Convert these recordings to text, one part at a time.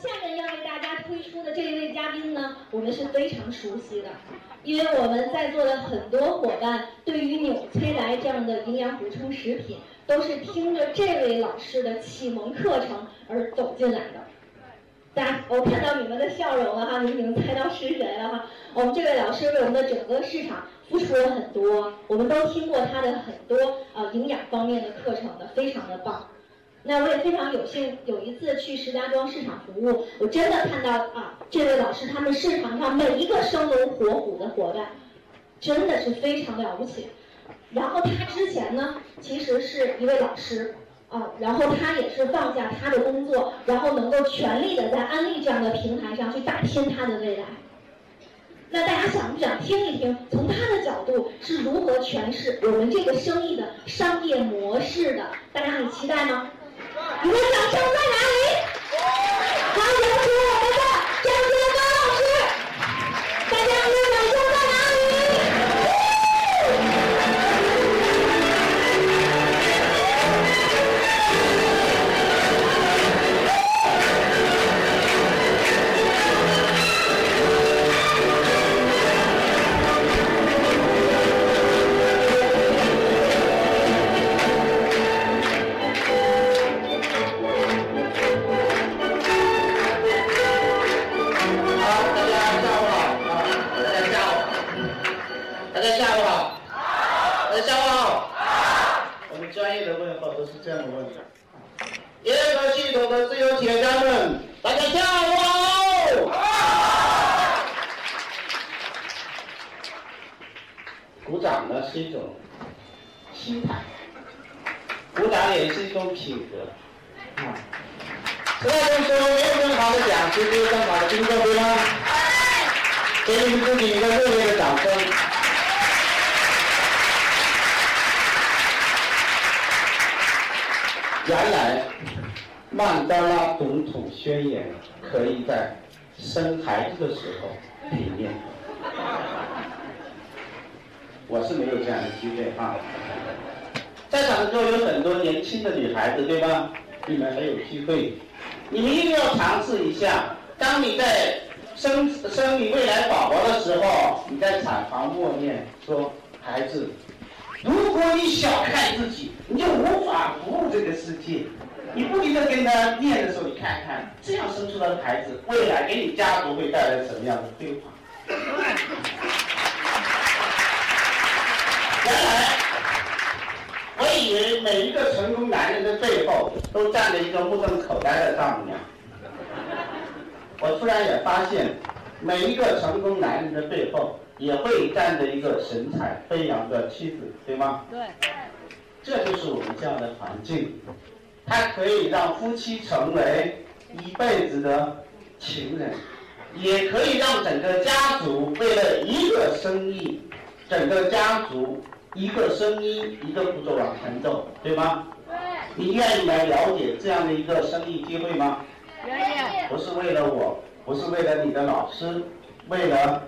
下面要为大家推出的这一位嘉宾呢，我们是非常熟悉的，因为我们在座的很多伙伴对于纽崔莱这样的营养补充食品，都是听着这位老师的启蒙课程而走进来的。大家，我看到你们的笑容了哈，你们已经猜到是谁了哈。我们这位老师为我们的整个市场付出了很多，我们都听过他的很多呃营养方面的课程的，非常的棒。那我也非常有幸有一次去石家庄市场服务，我真的看到啊，这位老师他们市场上每一个生龙活虎的伙伴，真的是非常了不起。然后他之前呢，其实是一位老师啊，然后他也是放下他的工作，然后能够全力的在安利这样的平台上去打拼他的未来。那大家想不想听一听，从他的角度是如何诠释我们这个生意的商业模式的？大家很期待吗？你的掌声在哪里？好，有请在产房默念说：“孩子，如果你小看自己，你就无法服务这个世界。”你不停的跟他念的时候，你看看这样生出来的孩子，未来给你家族会带来什么样的辉煌？原来，我以为每一个成功男人的背后都站着一个目瞪口呆的丈母娘。我突然也发现，每一个成功男人的背后也会站着一个神采飞扬的妻子，对吗？对。这就是我们这样的环境，它可以让夫妻成为一辈子的情人，也可以让整个家族为了一个生意，整个家族。一个声音，一个步骤往前走，对吗？对。你愿意来了解这样的一个生意机会吗？愿意。不是为了我，不是为了你的老师，为了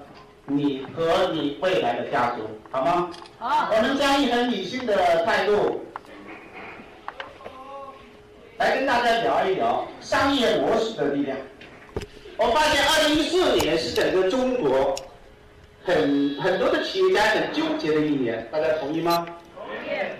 你和你未来的家族，好吗？好。我们将以很理性的态度来跟大家聊一聊商业模式的力量。我发现，二零一四年是整个中国。很很多的企业家很纠结的一年，大家同意吗？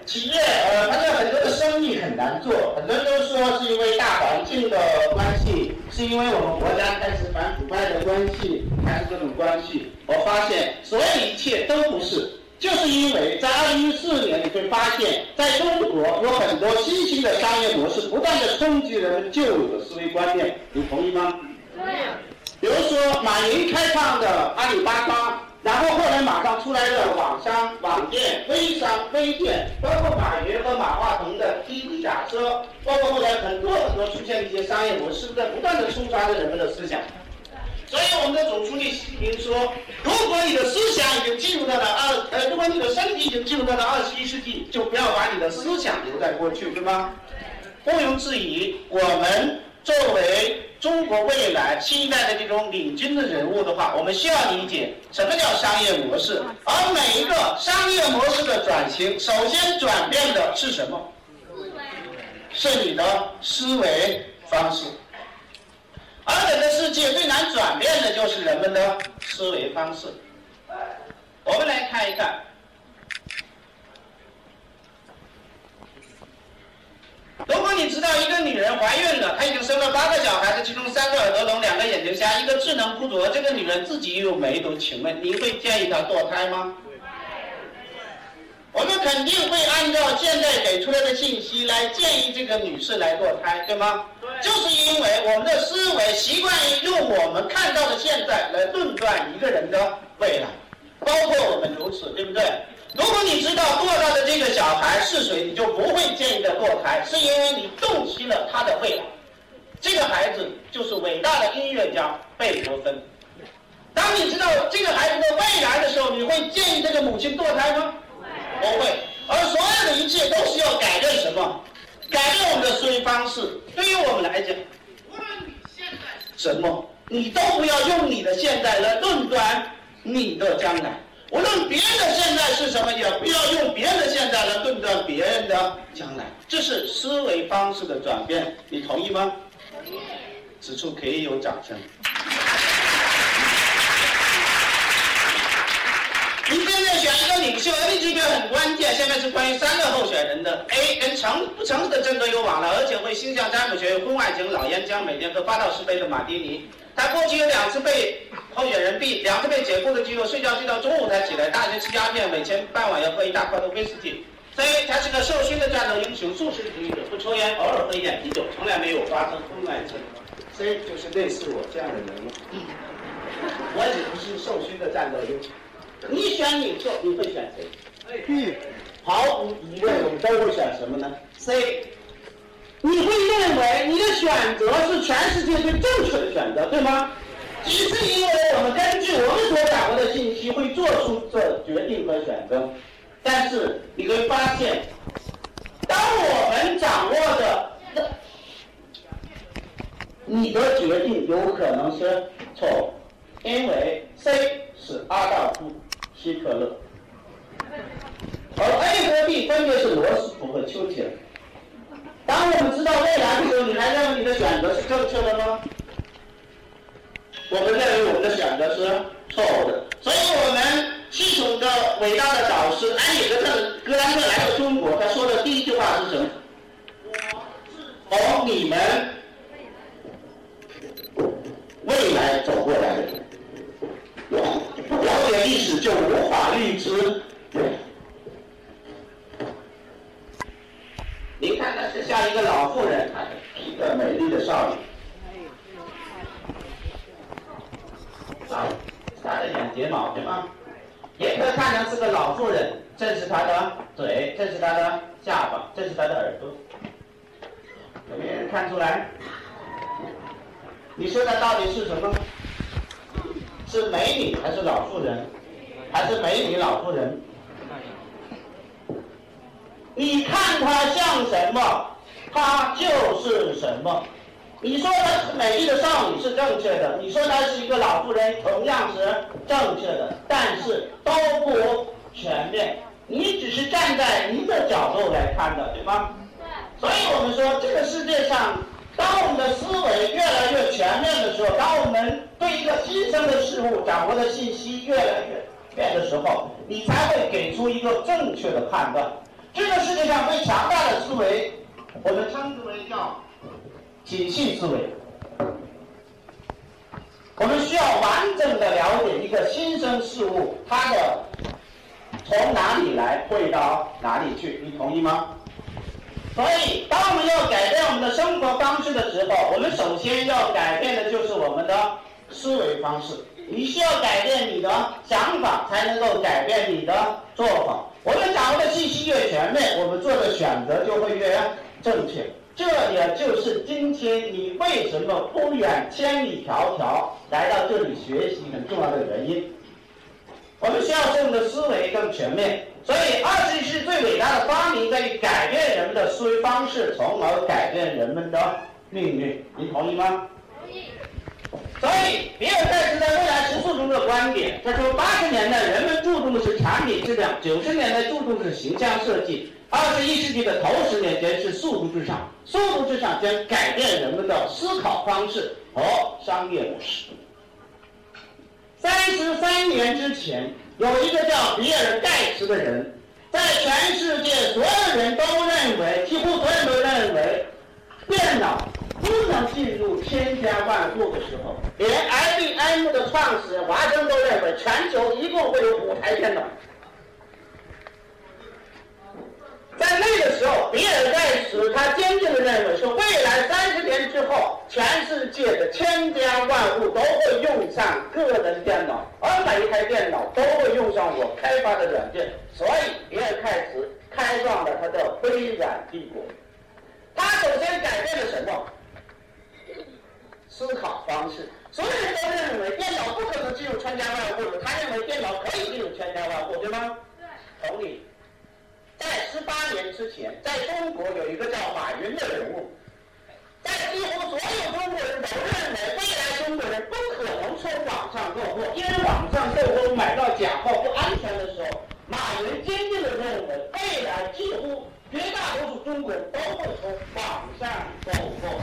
企业呃，发现很多的生意很难做，很多人都说是因为大环境的关系，是因为我们国家开始反腐败的关系，还是各种关系？我发现所有一切都不是，就是因为在二零一四年，你会发现在中国有很多新兴的商业模式不断的冲击人们旧有的思维观念，你同意吗？对。比如说马云开创的阿里巴巴。然后后来马上出来的网商、网店、微商、微店，包括马云和马化腾的滴滴打车，包括后来很多很多出现的一些商业模式，在不断的冲刷着人们的思想。所以我们的总书记习近平说：“如果你的思想已经进入到了二，呃，如果你的身体已经进入到了二十一世纪，就不要把你的思想留在过去，对吗？”毋庸置疑，我们作为。中国未来新一代的这种领军的人物的话，我们需要理解什么叫商业模式。而每一个商业模式的转型，首先转变的是什么？是你的思维方式。而这个世界最难转变的就是人们的思维方式。我们来看一看。如果你知道一个女人怀孕已经生了八个小孩子，其中三个耳朵聋，两个眼睛瞎，一个智能不足，这个女人自己又有梅毒，请问您会建议她堕胎吗？我们肯定会按照现在给出来的信息来建议这个女士来堕胎，对吗？就是因为我们的思维习惯于用我们看到的现在来论断一个人的未来，包括我们如此，对不对？如果你知道堕到的这个小孩是谁，你就不会建议他堕胎，是因为你洞悉了他的未来。这个孩子就是伟大的音乐家贝多芬。当你知道这个孩子的未来的时候，你会建议这个母亲堕胎吗？不会。而所有的一切都是要改变什么？改变我们的思维方式。对于我们来讲，无论你现在什么，你都不要用你的现在来论断你的将来。无论别人的现在是什么，也不要用别人的现在来论断别人的将来。这是思维方式的转变，你同意吗？此处可以有掌声。你现在选一个领袖，A 级别很关键。下面是关于三个候选人的 A 跟诚不诚实的争夺有往来，而且会星象占卜学、婚外情、老烟枪，每天喝八到十杯的马蒂尼。他过去有两次被候选人 B，两次被解雇的机会，睡觉睡到中午才起来。大学吃鸦片，每天傍晚要喝一大块的威士忌。C，他是个受勋的战斗英雄，素食主义者，不抽烟，偶尔喝一点啤酒，从来没有发生婚外情。C 就是类似我这样的人物。我也不是受勋的战斗英雄。你选领袖，你会选谁？B，毫无疑问，我们都会选什么呢？C。你会认为你的选择是全世界最正确的选择，对吗？只是因为我们根据我们所掌握的信息会做出这决定和选择。但是你会发现，当我们掌握的你的决定有可能是错，因为 C 是阿道夫希特勒，而 A 和 B 分别是罗斯福和丘吉尔。当我们知道未来的时候，你还认为你的选择是正确的吗？我们认为我们的选择是错误的。所以我们系统的伟大的导师安里格特格兰特来到中国，他说的第一句话是什么？我是从你们未来走过来的，不了解历史就无法预知。您看，她是像一个老妇人，一个美丽的少女。啊，她的眼睫毛对吗？也可以看成是个老妇人，这是她的嘴，这是她的下巴，这是她的耳朵。有没有人看出来？你说她到底是什么？是美女还是老妇人？还是美女老妇人？你看她像什么，她就是什么。你说她是美丽的少女是正确的，你说她是一个老妇人同样是正确的，但是都不全面。你只是站在你的角度来看的，对吗？所以我们说，这个世界上，当我们的思维越来越全面的时候，当我们对一个新生的事物掌握的信息越来越变的时候，你才会给出一个正确的判断。这个世界上最强大的思维，我们称之为叫体系思维。我们需要完整的了解一个新生事物，它的从哪里来会到哪里去，你同意吗？所以，当我们要改变我们的生活方式的时候，我们首先要改变的就是我们的思维方式。你需要改变你的想法，才能够改变你的做法。我们掌握的信息越全面，我们做的选择就会越正确。这也就是今天你为什么不远千里迢迢来到这里学习很重要的原因。我们需要使我们的思维更全面，所以二十一世纪最伟大的发明在于改变人们的思维方式，从而改变人们的命运。您同意吗？同意。所以，比尔盖茨在未来十四中的观点，他说：八十年代人们注重的是产品质量，九十年代注重的是形象设计，二十一世纪的头十年间是速度至上，速度至上将改变人们的思考方式和商业模式。三十三年之前，有一个叫比尔盖茨的人，在全世界所有人都认为，几乎所有人都认为，电脑不能进入千家万户的时候，连 IBM 的创始人华生都认为，全球一共会有五台电脑。在那个时候，比尔盖茨他坚定的认为，说未来三十年之后，全世界的千家万户都会用上个人电脑，而每一台电脑都会用上我开发的软件。所以，比尔盖茨开创了他的微软帝国。他首先改变了什么？思考方式。所有人都认为电脑不可能进入千家万户的，他认为电脑可以进入千家万户，对吗？对。同理。在十八年之前，在中国有一个叫马云的人物，在几乎所有中国人都认为，未来中国人不可能从网上购货，因为网上购货买到假货不安全的时候，马云坚定的认为，未来几乎绝大多数中国人都会从网上购货，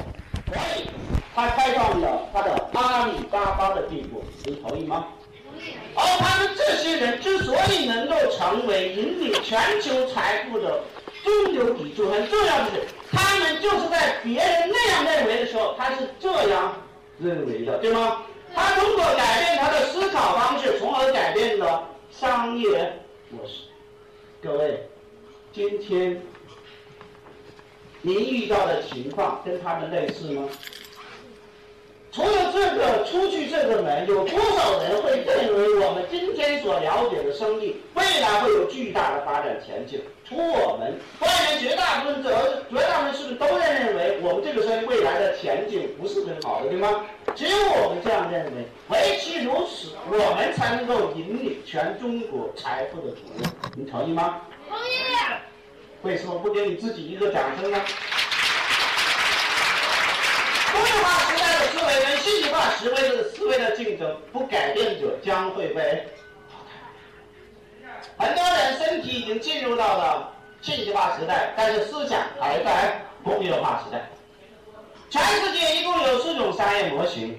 所以他开创了他的阿里巴巴的帝国，你同意吗？而他们这些人之所以能够成为引领全球财富的中流砥柱，很重要的是，他们就是在别人那样认为的时候，他是这样认为的，对吗？他通过改变他的思考方式，从而改变了商业模式。各位，今天您遇到的情况跟他们类似吗？除了这个出去这个门，有多少人会认为我们今天所了解的生意未来会有巨大的发展前景？除我们外面绝大部分者，绝大部分是不是都认为我们这个生意未来的前景不是很好的，对吗？只有我们这样认为，唯其如此，我们才能够引领全中国财富的主人。你同意吗？同意。为什么不给你自己一个掌声呢？工业化时代的思维跟信息化思维的思维的竞争，不改变者将会被淘汰。很多人身体已经进入到了信息化时代，但是思想还在工业化时代。全世界一共有四种商业模型，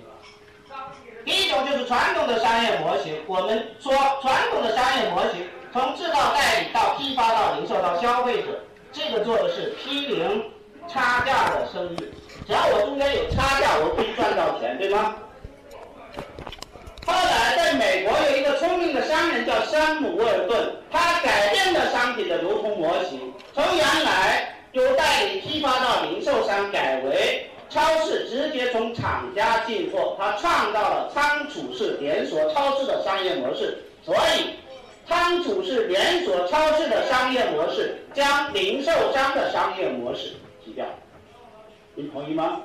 第一种就是传统的商业模型。我们说传统的商业模型，从制造代理到批发到零售到消费者，这个做的是批零差价的生意。只要我中间有差价，我可以赚到钱，对吗？后来在美国有一个聪明的商人叫山姆沃尔顿，他改变了商品的流通模型，从原来由代理批发到零售商，改为超市直接从厂家进货。他创造了仓储式连锁超市的商业模式。所以，仓储式连锁超市的商业模式将零售商的商业模式替掉。你同意吗？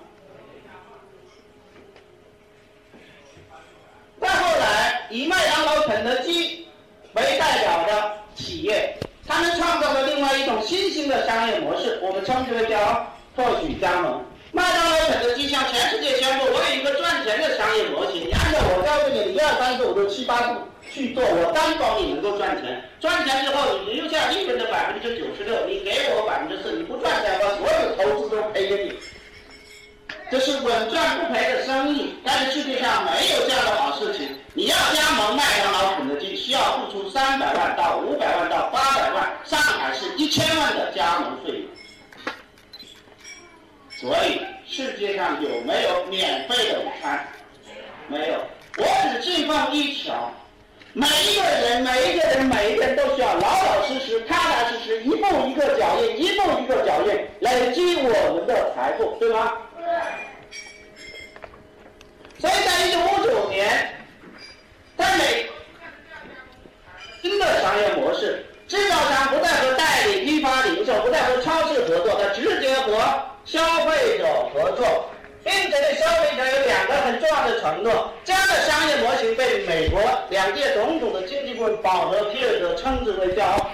再后来，以麦当劳、肯德基为代表的企业，他们创造了另外一种新兴的商业模式，我们称之为叫特许加盟。麦当劳、肯德基向全世界宣布：我有一个赚钱的商业模型，你按照我告诉你的一二三四五六七八步去做，我担保你能够赚钱。赚钱之后，你留下利润的百分之九十六，你给我百分之四，你不赚钱，把所有投资都赔给你。这是稳赚不赔的生意，但是世界上没有这样的好事情。你要加盟麦当劳、肯德基，需要付出三百万到五百万到八百万，上海是一千万的加盟费用。所以世界上有没有免费的午餐？没有。我只信奉一条：每一个人、每一个人、每一个人都需要老老实实、踏踏实实，一步一个脚印，一步一个脚印，累积我们的财富，对吗？所以在一九五九年，在美新的商业模式，制造商不再和代理批发零售，不再和超市合作，他直接和消费者合作，并且对消费者有两个很重要的承诺。这样的商业模型被美国两届总统的经济顾问保罗·皮尔德称之为叫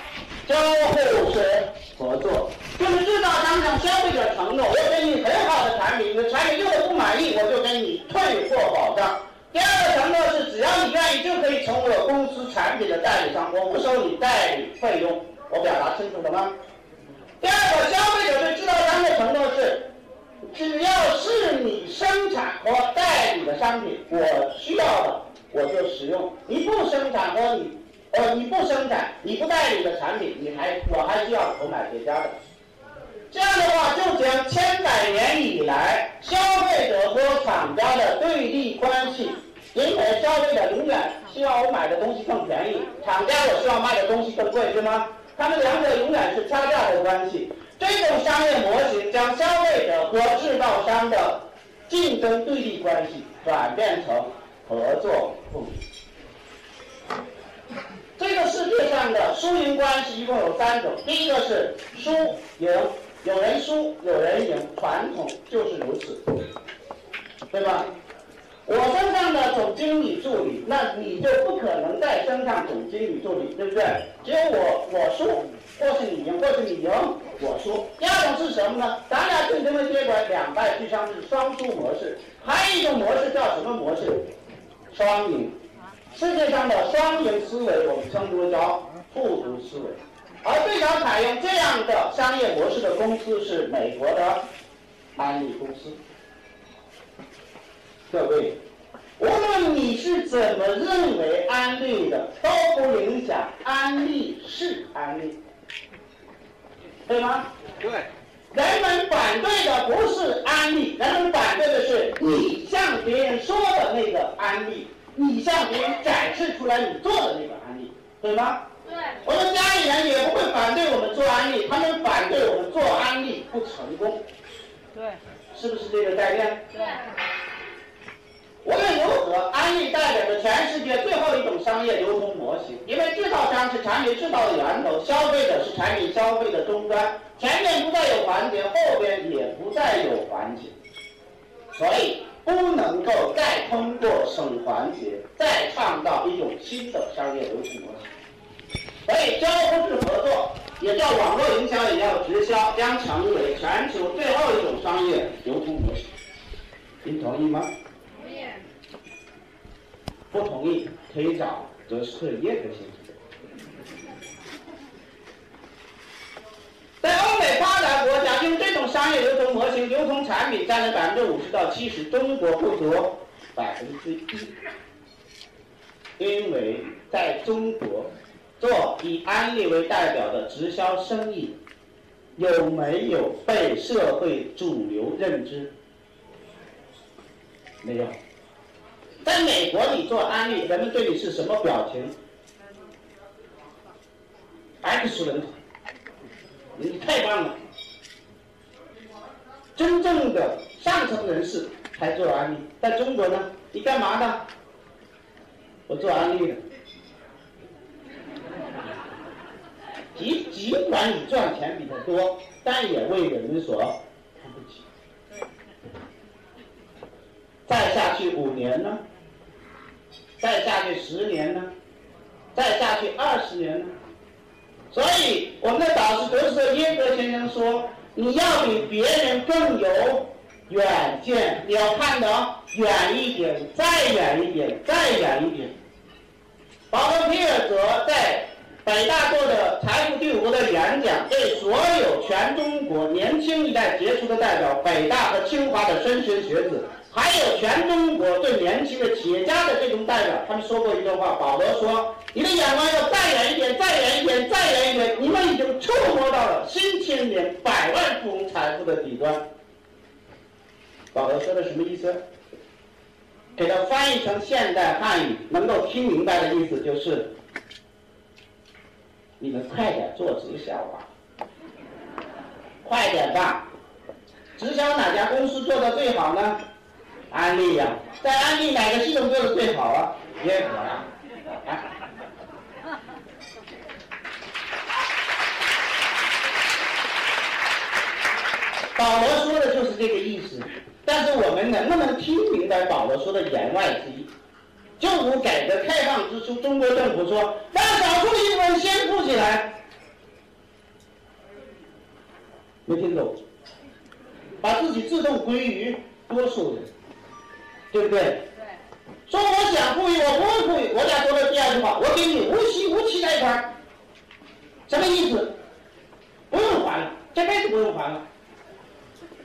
交互式合作。就是制造商向消费者承诺，我给你很好的产品，你的产品用的不满意，我就给你退货保障。第二个承诺是，只要你愿意，就可以成为我公司产品的代理商，我不收你代理费用。我表达清楚了吗？第二个，消费者对制造商的承诺是，只要是你生产和代理的商品，我需要的我就使用。你不生产和你，呃，你不生产，你不代理的产品，你还我还需要购买别家的。这样的话，就将千百年以来消费者和厂家的对立关系，因为消费者永远希望我买的东西更便宜，厂家我希望卖的东西更贵，对吗？他们两者永远是差价的关系。这种商业模型将消费者和制造商的竞争对立关系转变成合作共赢。这个世界上的输赢关系一共有三种，第一个是输赢。有人输，有人赢，传统就是如此，对吧？我升上的总经理助理，那你就不可能再升上总经理助理，对不对？只有我我输，或是你赢，或是你赢我输。第二种是什么呢？咱俩竞争的结果两败俱伤，是双输模式。还有一种模式叫什么模式？双赢。世界上的双赢思维，我们称之为叫复读思维。而最早采用这样的商业模式的公司是美国的安利公司。各位，无论你是怎么认为安利的，都不影响安利是安利，对吗？对。人们反对的不是安利，人们反对的是你向别人说的那个安利，你向别人展示出来你做的那个安利，对吗？我们家里人也不会反对我们做安利，他们反对我们做安利不成功。对，是不是这个概念？对。无论如何，安利代表着全世界最后一种商业流通模型，因为制造商是产品制造的源头，消费者是产品消费的终端，前面不再有环节，后边也不再有环节，所以不能够再通过省环节再创造一种新的商业流通模型。所以，交互式合作也叫网络营销，也叫直销，将成为全球最后一种商业流通模式。您同意吗？同意。不同意可以找德斯特耶克先生。在欧美发达国家，用这种商业流通模型流通产品占了百分之五十到七十，中国不足百分之一，因为在中国。做以安利为代表的直销生意，有没有被社会主流认知？没有。在美国，你做安利，人们对你是什么表情？X 人你太棒了。真正的上层人士才做安利，在中国呢？你干嘛的？我做安利的。尽管你赚钱比他多，但也为人所看不起。再下去五年呢？再下去十年呢？再下去二十年呢？所以我们的导师德斯特耶格先生说：“你要比别人更有远见，你要看得远一点，再远一点，再远一点。”保罗·皮尔泽在。北大做的财富第五的演讲，对所有全中国年轻一代杰出的代表，北大和清华的莘莘学子，还有全中国最年轻的企业家的这种代表，他们说过一段话。保罗说：“你的眼光要再远一点，再远一点，再远一点，你们已经触摸到了新千年百万富翁财富的底端。”保罗说的什么意思？给他翻译成现代汉语，能够听明白的意思就是。你们快点做直销吧，快点吧！直销哪家公司做的最好呢？安利呀，在安利哪个系统做的最好啊？耶可呀！保罗说的就是这个意思，但是我们能不能听明白保罗说的言外之意？就如改革开放之初，中国政府说让少数一部分先富起来，没听懂，把自己自动归于多数人，对不对？对。说我想富裕，我不会富裕。国家说的第二句话，我给你无息无期贷款，什么意思？不用还了，这辈子不用还了。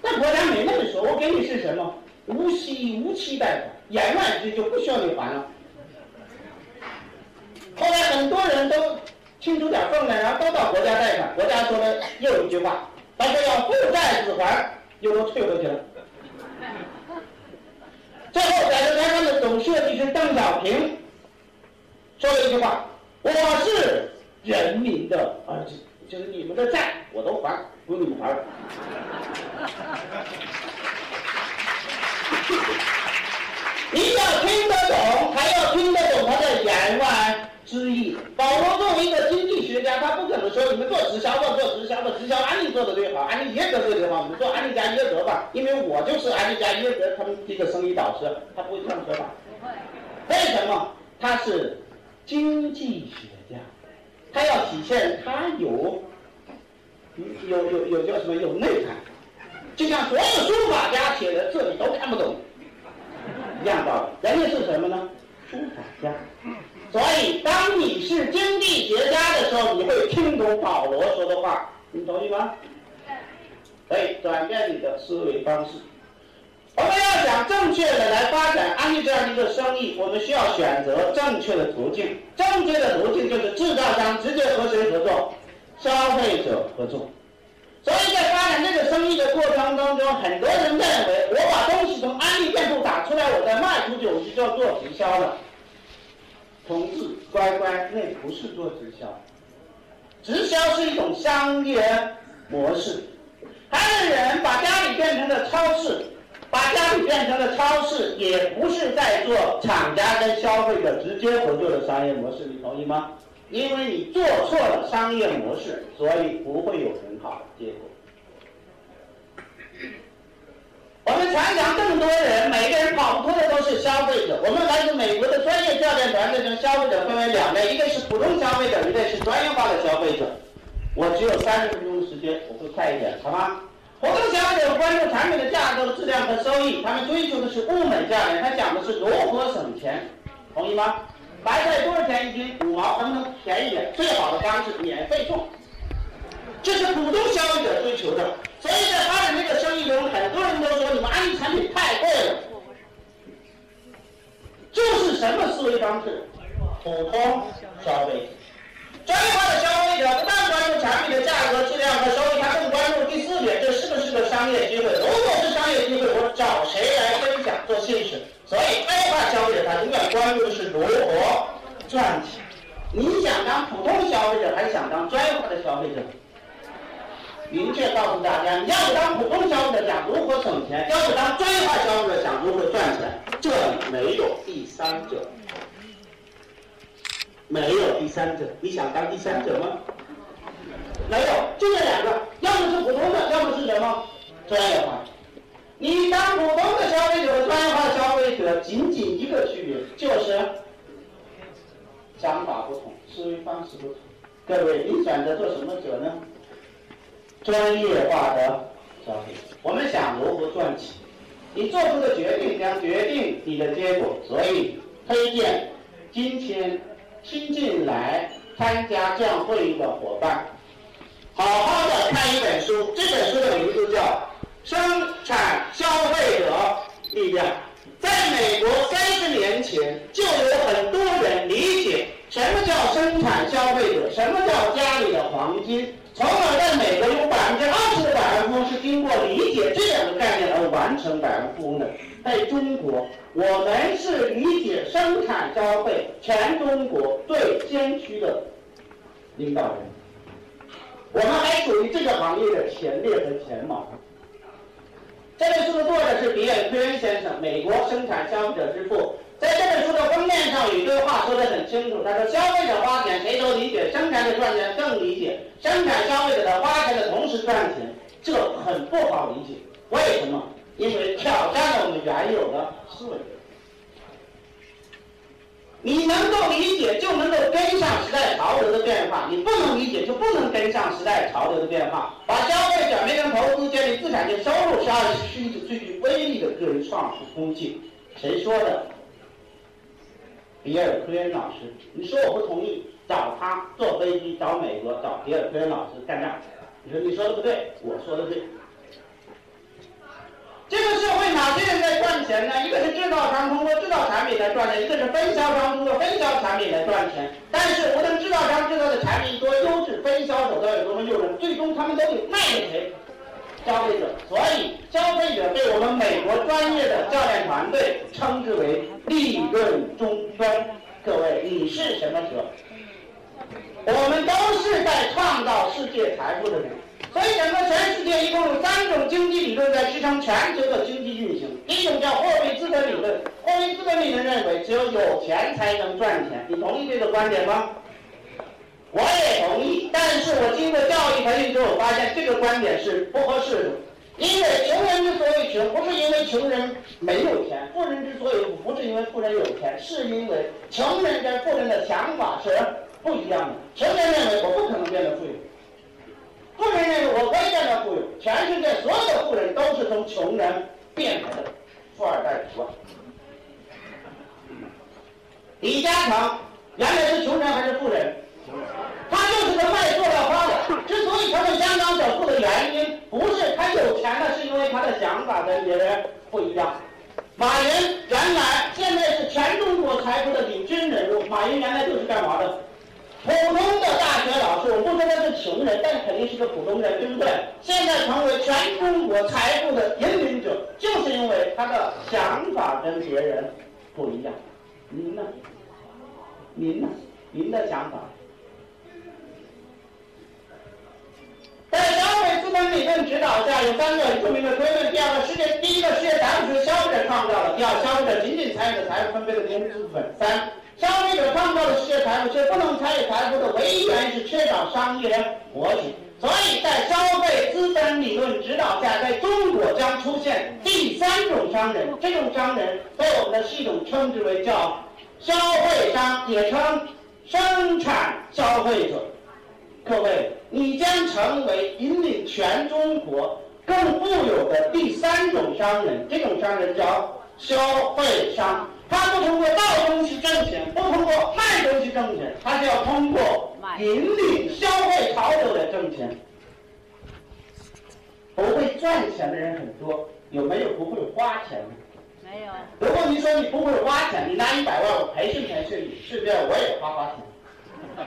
但国家没那么说，我给你是什么？无息无期贷款。言外之意就不需要你还了，后来很多人都清出点分来，然后都到国家贷款。国家说的又一句话，他说要父债子还，又都退回去了。最后，改革开放的总设计师邓小平说了一句话：“我是人民的儿子，就是你们的债我都还，不用你们还。”你要听得懂，还要听得懂他的言外之意。保罗作为一个经济学家，他不可能说你们做直销的做直销的，直销安利做的最好，安利耶格做的最好，你们做安利加耶格吧，因为我就是安利加耶格他们这个生意导师，他不会这样说吧？为什么？他是经济学家，他要体现他有有有有叫什么有内涵，就像所有书法家写的字你都看不懂。一样道理，人家是什么呢？书法家。所以，当你是经济学家的时候，你会听懂保罗说的话，你同意吗？可以转变你的思维方式。我们要想正确的来发展安利这样一个生意，我们需要选择正确的途径。正确的途径就是制造商直接和谁合作？消费者合作。所以在发展这个生意的过程当中，很多人认为我把东西从安利店铺打出来，我再卖出去，我就叫做直销了。同志，乖乖，那不是做直销，直销是一种商业模式。还有人把家里变成了超市，把家里变成了超市，也不是在做厂家跟消费者直接合作的商业模式，你同意吗？因为你做错了商业模式，所以不会有很好的结果。我们常常更多人，每个人跑不脱的都是消费者。我们来自美国的专业教练团队中，消费者分为两类，一个是普通消费者，一个是专业化的消费者。我只有三十分钟的时间，我会快一点，好吗？普通消费者关注产品的价格、质量和收益，他们追求的是物美价廉，他讲的是如何省钱，同意吗？白菜多少钱一斤？五毛，能不能便宜点？最好的方式免费送，这是普通消费者追求的。所以在发展这个生意中，很多人都说你们安利产品太贵了。这是什么思维方式？普通消费者，专业化的消费者不但关注产品的价格、质量和收益，他更关注第四点：这是不是个商业机会？如果是商业机会，我找谁来分享做信使？所以，专业化消费者他永远关注的是如何赚钱。你想当普通消费者，还是想当专业化的消费者？明确告诉大家，你要是当普通消费者，想如何省钱；要是当专业化消费者，想如何赚钱。这里没有第三者，没有第三者。你想当第三者吗？没有，就这两个，要么是普通的，要么是什么专业化。你当普通的消费者和专业化消费者，仅仅一个区别，就是想法不同，思维方式不同。各位，你选择做什么者呢？专业化的消费。我们想如何赚钱，你做出的决定将决定你的结果。所以，推荐今天新进来参加这样会议的伙伴，好好的看一本书。这本书的名字叫。生产消费者力量，在美国三十年前就有很多人理解什么叫生产消费者，什么叫家里的黄金，从而在美国有百分之二十的百万富翁是经过理解这两个概念而完成百万富翁的。在中国，我们是理解生产消费全中国最先驱的领导人，我们还属于这个行业的前列和前茅。这本书的作者是比尔·奎恩先生，美国生产消费者之父。在这本书的封面上有一句话说得很清楚，他说：“消费者花钱谁都理解，生产者赚钱更理解。生产消费者在花钱的同时赚钱，这很不好理解。为什么？因为挑战了我们原有的思维。”你能够理解，就能够跟上时代潮流的变化；你不能理解，就不能跟上时代潮流的变化。把消费转变成投资，建立资产性收入，是二十世纪最具威力的个人创富工具。谁说的？比尔·科恩老师。你说我不同意，找他坐飞机找美国，找比尔·科恩老师干仗。你说你说的不对，我说的对。这个社会哪些人在赚钱呢？一个是制造商通过制造产品。来赚钱，一个是分销商通过分销产品来赚钱。但是无论制造商制造的产品多优质，分销手段有多么诱人，最终他们都得卖给谁？消费者。所以消费者被我们美国专业的教练团队称之为利润终端。各位，你是什么者？我们都是在创造世界财富的人。所以，整个全世界一共有三种经济理论在支撑全球的经济运行。一种叫货币资本理论，货币资本理论认为只有有钱才能赚钱。你同意这个观点吗？我也同意。但是我经过教育培训之后，发现这个观点是不合适的。因为穷人之所以穷，不是因为穷人没有钱；富人之所以富，不是因为富人有钱，是因为穷人跟富人的想法是不一样的。穷人认为我不可能变得富有。富人认为我可以变得富有，全世界所有的富人都是从穷人变来的富二代除外。李嘉诚原来是穷人还是富人？他就是个卖塑料花的。之所以成为香港首富的原因，不是他有钱了，是因为他的想法跟别人不一样。马云原来现在是全中国财富的领军人物。马云原来就是干嘛的？普通的大学老师，我不说他是穷人，但肯定是个普通人，对不对？现在成为全中国财富的引领者，就是因为他的想法跟别人不一样。您呢？您呢？您的想法？在消费资本理论指导下，有三个著名的推论。第二个，世界第一个世界财富是消费者创造的；第二，消费者仅仅参与了财富分配的公资本；三。消费者创造的世界财富，却不能参与财富的唯一原因是缺少商业逻辑。所以在消费资本理论指导下，在中国将出现第三种商人。这种商人被我们的系统称之为叫消费商，也称生产消费者。各位，你将成为引领全中国更富有的第三种商人。这种商人叫消费商。他不通过造东西挣钱，不通过卖东西挣钱，他是要通过引领消费潮流来挣钱。不会赚钱的人很多，有没有不会花钱的？没有。如果你说你不会花钱，你拿一百万我培训培训你，是不是我也花花钱？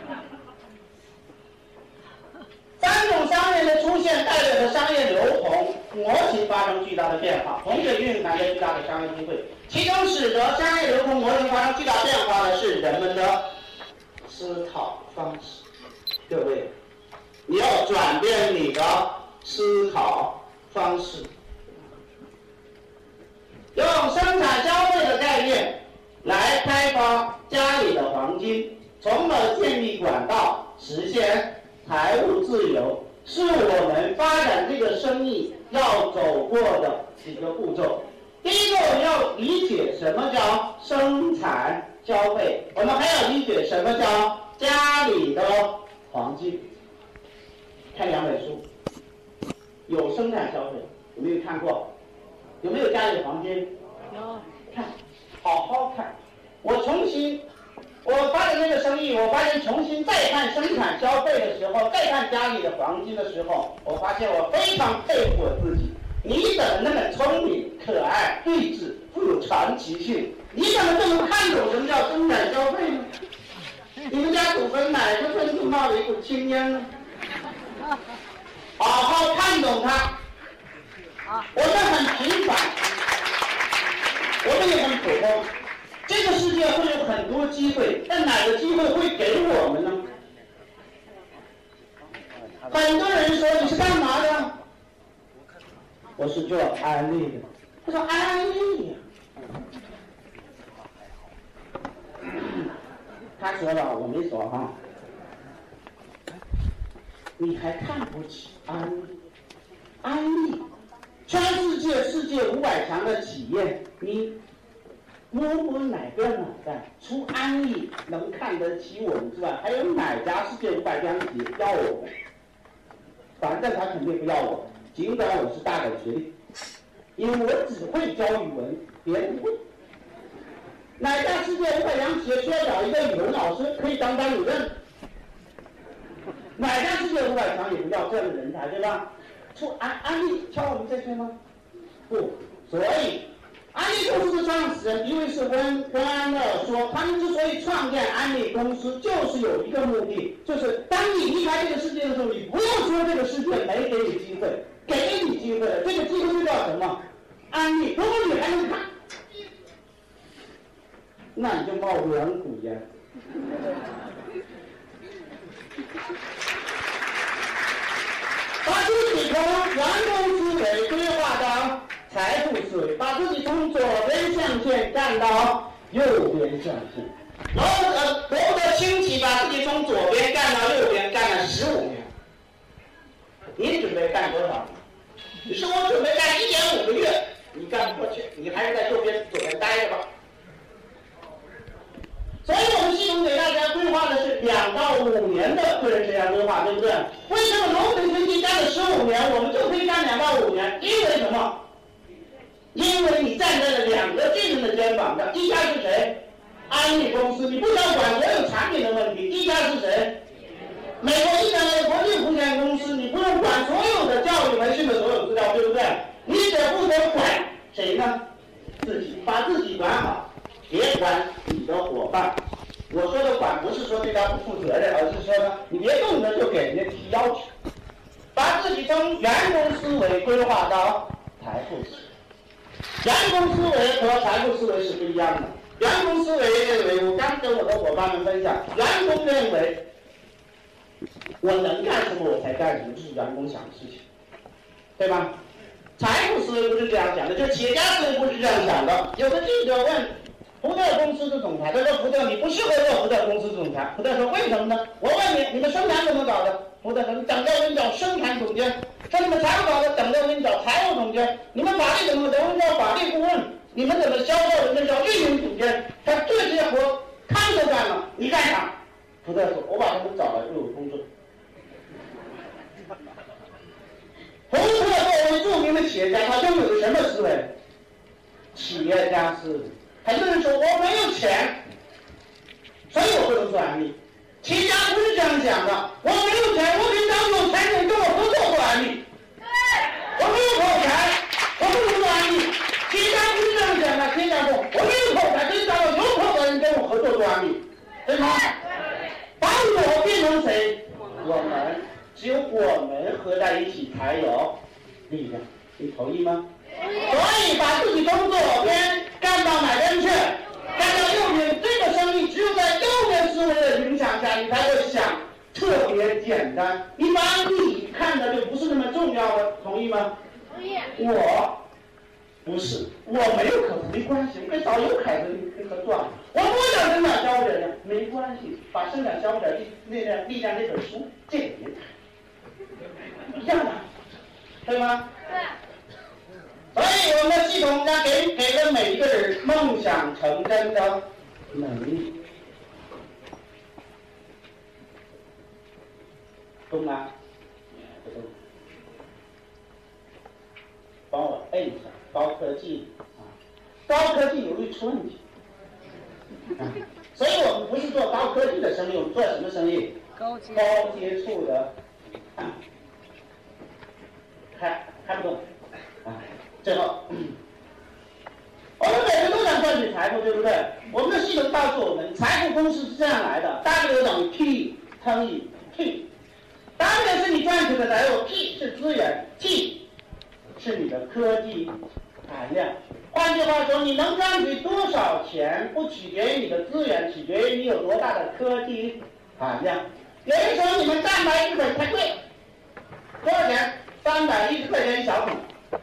三种商人的出现代表着商业流通模型发生巨大的变化，同时蕴含着巨大的商业机会。其中使得商业流通模型发生巨大变化的是人们的思考方式。各位，你要转变你的思考方式，用生产消费的概念来开发家里的黄金，从而建立管道，实现财务自由，是我们发展这个生意要走过的几个步骤。第一个，我们要理解什么叫生产消费，我们还要理解什么叫家里的黄金。看两本书，有生产消费，有没有看过？有没有家里黄金？有。看，好好看。我重新，我发展这个生意，我发现重新再看生产消费的时候，再看家里的黄金的时候，我发现我非常佩服我自己。你怎么那么聪明、可爱、睿智、富有传奇性？你怎么就能看懂什么叫生产消费呢？你们家祖坟哪个村子冒了一股青烟呢？好好看懂它。我们很平凡，我们也很普通。这个世界会有很多机会，但哪个机会会给我们呢？很多人说你是干嘛的？我是做安利的。他说安利呀。他说了，我没说哈。你还看不起安利？安利，全世界世界五百强的企业，你摸摸哪个脑袋？除安利能看得起我们之外，还有哪家世界五百强企业要我们？反正他肯定不要我。尽管我是大本学历，因为我只会教语文，别人不会。哪家世界五百强企业需要找一个语文老师，可以当班主任？哪家世界五百强也不要这样的人才，对吧？出安安利挑我们这些吗？不，所以安利公司的创始人一位是温温安乐说，他们之所以创建安利公司，就是有一个目的，就是当你离开这个世界的时候，你不要说这个世界没给你机会，给你机会了，这个机会就叫什么？安利。如果你还能看，那你就冒两股烟。把自己从员工思维规划到财富思维，把自己从左边象限干到右边象限。罗德罗德清崎把自己从左边干到右边，干了十五年。你准备干多少？你说我准备干一点五个月，你干不过去，你还是在右边左边待着吧。所以我们系统给大家规划的是两到五年的个人生涯规划，对不对？为什么龙腾经济干了十五年，我们就可以干两到五年？因为什么？因为你站在了两个巨人的肩膀上，一家是谁？安利公司，你不想管所有产品的问题。一家是谁？美国一家的国际福险公司，你不用管所有的教育培训的所有资料，对不对？你只负责管谁呢？自己，把自己管好。别管你的伙伴，我说的管不是说对他不负责任，而是说呢，你别动辄就给人家提要求，把自己从员工思维规划到财富思维。员工思维和财富思维是不一样的。员工思维认为，我刚跟我的伙伴们分享，员工认为我能干什么我才干什么，这是员工想的事情，对吧？财富思维不是这样想的，就企业家思维不是这样想的。有的记者问。福特公司的总裁，他说：“福特，你不适合做福特公司总裁。”福特说：“为什么呢？”我问你，你们生产怎么搞的？福特说：“你等着我给你找生产总监。”说你们财务搞的，等着我给你找财务总监。你们法律怎么？等我找法律顾问。你们怎么销售？你们找运营总监。他这些活他都干了，你干啥？不在：“我把他们找来就有工作。”福特作为著名的企业家，他拥有的什么思维？企业家思维。很多人说我没有钱，所以我不能做安利。企业家不是这样想的，我没有钱，我可以找有钱人跟我合作做安利。我没有口才，我不能做安利。企业家不是这样想的，企业家说我没有口才，可以找到有口才人跟我合作做安利，对吗？把我变成谁？我们，只有我们合在一起才有力量，你同意吗？所以把自己从左边干到哪边去？干到右边。的影响下，你才会想特别简单。你把你看的就不是那么重要了，同意吗？同意。我不是，我没有可没关系，我跟找有凯的合作。我不想生产消费者没关系，把生产消费者力那个力量那本书借给你，一样的，对吗？对。所以我们的系统将给给了每一个人梦想成真的能力。动吗？不动。帮我摁一下，高科技啊，高科技容易出问题。所以我们不是做高科技的生意，我们做什么生意？高接触的。看看不动。最后，我们每个人都想赚取财富，对不对？我们的系统告诉我们，财富公式是这样来的：W 等于 P 乘以 T。W 是你赚取的财富，P 是资源，T 是你的科技含量。换句话说，你能赚取多少钱，不取决于你的资源，取决于你有多大的科技含量。有人说你们蛋白质粉太贵，多少钱？三百一十块钱一小桶。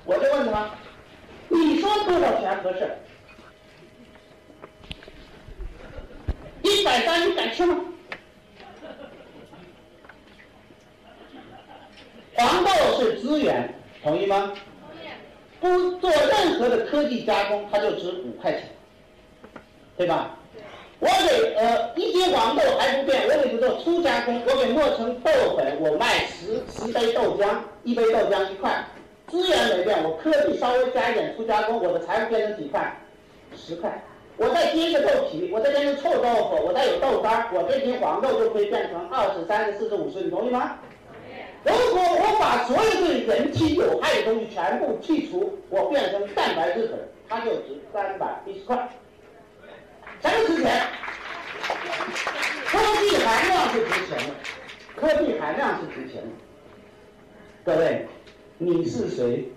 我就问他，你说多少钱合适？一百三，你敢吃吗？黄豆是资源，同意吗？同意不做任何的科技加工，它就值五块钱，对吧？我给呃一斤黄豆还不变，我给它做粗加工，我给磨成豆粉，我卖十十杯豆浆，一杯豆浆一块。资源没变，我科技稍微加一点粗加工，我的财富变成几块？十块。我再接一个豆皮，我再加个臭豆腐，我再有豆干，我这瓶黄豆就可以变成二十、三十、四十、五十，你同意吗？如果我把所有对人体有害的东西全部剔除，我变成蛋白质粉，它就值三百一十块。什么值钱？科技含量是值钱的，科技含量是值钱的。各位，你是谁？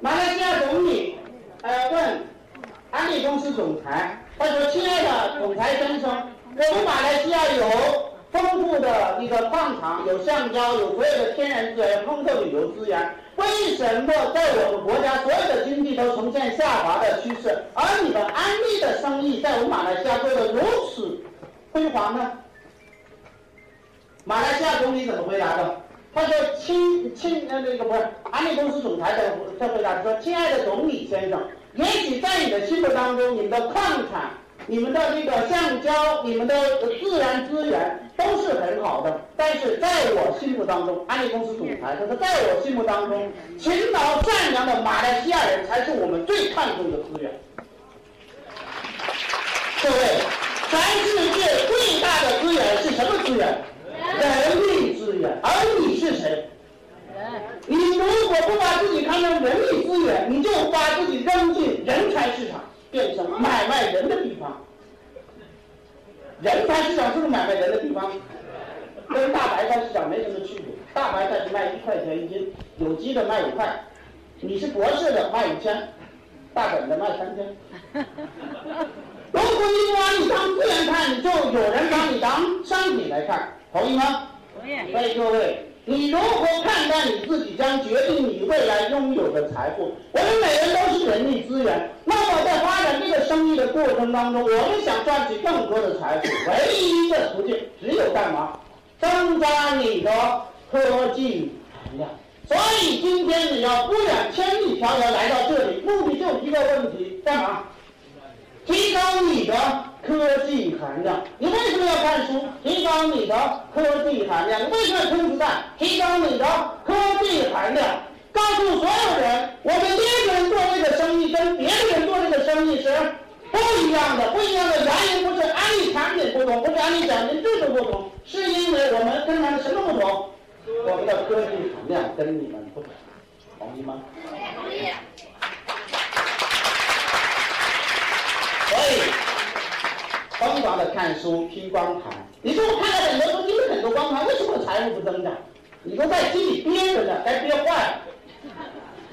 马来西亚总理，呃，问安利公司总裁，他说：“亲爱的总裁先生，我们马来西亚有丰富的一个矿场，有橡胶，有所有的天然资源，丰富的旅游资源。为什么在我们国家所有的经济都呈现下滑的趋势，而你们安利的生意在我们马来西亚做的如此辉煌呢？”马来西亚总理怎么回答的？他说：“亲亲，呃，那个不是安利公司总裁的他回答说，亲爱的总理先生，也许在你的心目当中，你们的矿产、你们的这个橡胶、你们的自然资源都是很好的，但是在我心目当中，安利公司总裁他说，在我心目当中，勤劳善良的马来西亚人才是我们最看重的资源。各位，全世界最大的资源是什么资源？”人力资源，而你是谁？你如果不把自己看成人力资源，你就把自己扔进人才市场，变成买卖人的地方。人才市场是不是买卖人的地方？跟大白菜市场没什么区别。大白菜是卖一块钱一斤，有机的卖五块，你是博士的卖五千，大本的卖三千。如果你不把你当资源看，你就有人把你当商品来看。同意吗？同意。所以各位，你如何看待你自己，将决定你未来拥有的财富。我们每人都是人力资源，那么在发展这个生意的过程当中，我们想赚取更多的财富，唯一的途径只有干嘛？增加你的科技含量。所以今天你要不远千里迢迢来到这里，目的就一个问题：干嘛？提高你的科技含量。你为什么要看书？提高你的科技含量。你为什么要听子弹？提高你的科技含量。告诉所有人，我们一个人做这个生意跟别的人做这个生意是不一样的。不一样的原因不是安利产品不同，不是安利奖金制度不同，是因为我们跟他们什么不同？我们的科技含量跟你们不同，同意吗？同意。所以，疯狂的看书、听光盘。你说我看了很多书，听了很多光盘，为什么财富不增长？你都在心里憋着呢，该憋坏了。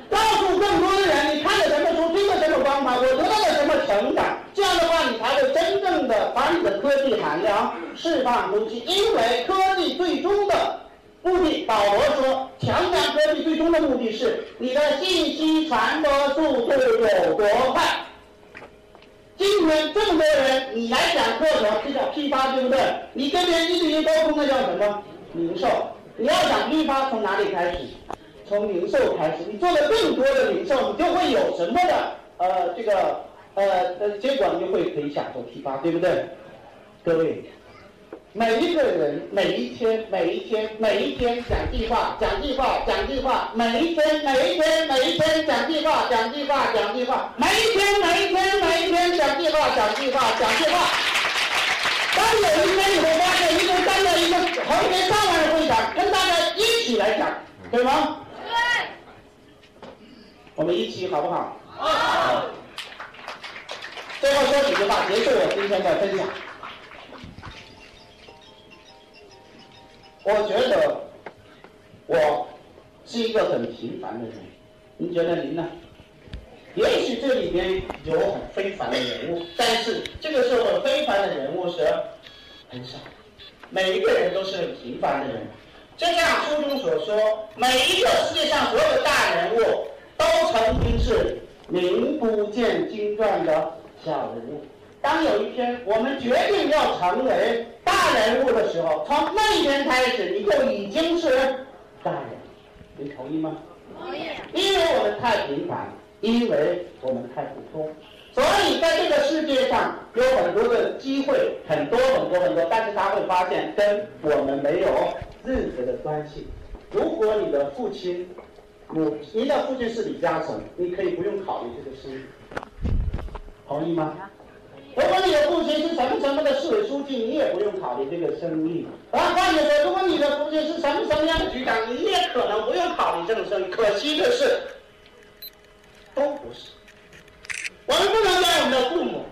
告诉更多的人，你看了什么书，听了什么光盘，我得到了什么成长。这样的话，你才会真正的把你的科技含量释放出去。因为科技最终的目的，保罗说，强大科技最终的目的是你的信息传播速度有多快。今天这么多人，你来讲课程，这叫批发，对不对？你跟别人一对一沟通，那叫什么？零售。你要讲批发，从哪里开始？从零售开始。你做的更多的零售，你就会有什么的呃这个呃呃结果，你就会可以享受批发，对不对？各位。每一个人，每一天，每一天，每一天讲计划，讲计划，讲计划，每一天，每一天，每一天讲计划，讲计划，讲计划，每一天，每一天，每一天讲计划，讲计划，讲计划。当有一天你会发现，一个站在一个横天上万人会场，跟大家一起来讲，对吗？对。我们一起好不好？好。最后说几句话，结束我今天的分享。我觉得我是一个很平凡的人，您觉得您呢？也许这里面有很非凡的人物，但是这个社会非凡的人物是很少，每一个人都是很平凡的人。就像书中所说，每一个世界上所有的大人物都曾经是名不见经传的小人物。当有一天我们决定要成为大人物的时候，从那一天开始，你就已经是大人。你同意吗？同意。因为我们太平凡，因为我们太普通，所以在这个世界上有很多的机会，很多很多很多，但是他会发现跟我们没有任何的关系。如果你的父亲，母，您的父亲是李嘉诚，你可以不用考虑这个事，同意吗？如果你的父亲是什么什么的市委书记，你也不用考虑这个生意。啊，换句话说，如果你的父亲是什么什么样的局长，你也可能不用考虑这种生意。可惜的是，都不是。我们不能怪我们的父母，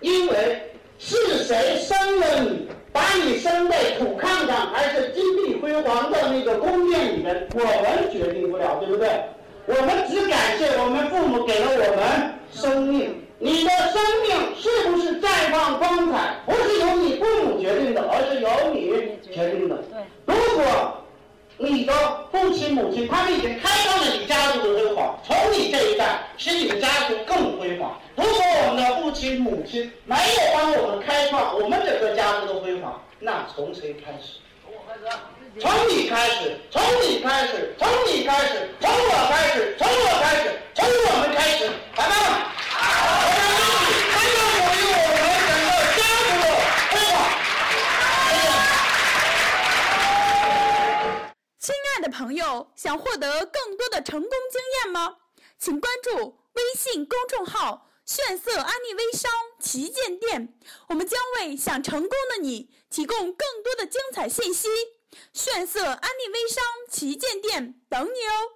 因为是谁生了你，把你生在土炕上，还是金碧辉煌的那个宫殿里面，我们决定不了，对不对？我们只感谢我们父母给了我们生命。你的生命是不是绽放光彩，不是由你父母决定的，而是由你决定的。如果你的父亲母亲他们已经开创了你家族的辉煌，从你这一代使你的家族更辉煌。如果我们的父亲母亲没有帮我们开创我们整个家族的辉煌，那从谁开始？我开始？从你开始，从你开始，从你开始，从我开始，从我开始，从我们开始，来吧！我们一起才能鼓励我们整个家族的辉煌。亲爱的朋友，想获得更多的成功经验吗？请关注微信公众号“炫色安利微商旗舰店”，我们将为想成功的你提供更多的精彩信息。炫色安利微商旗舰店等你哦！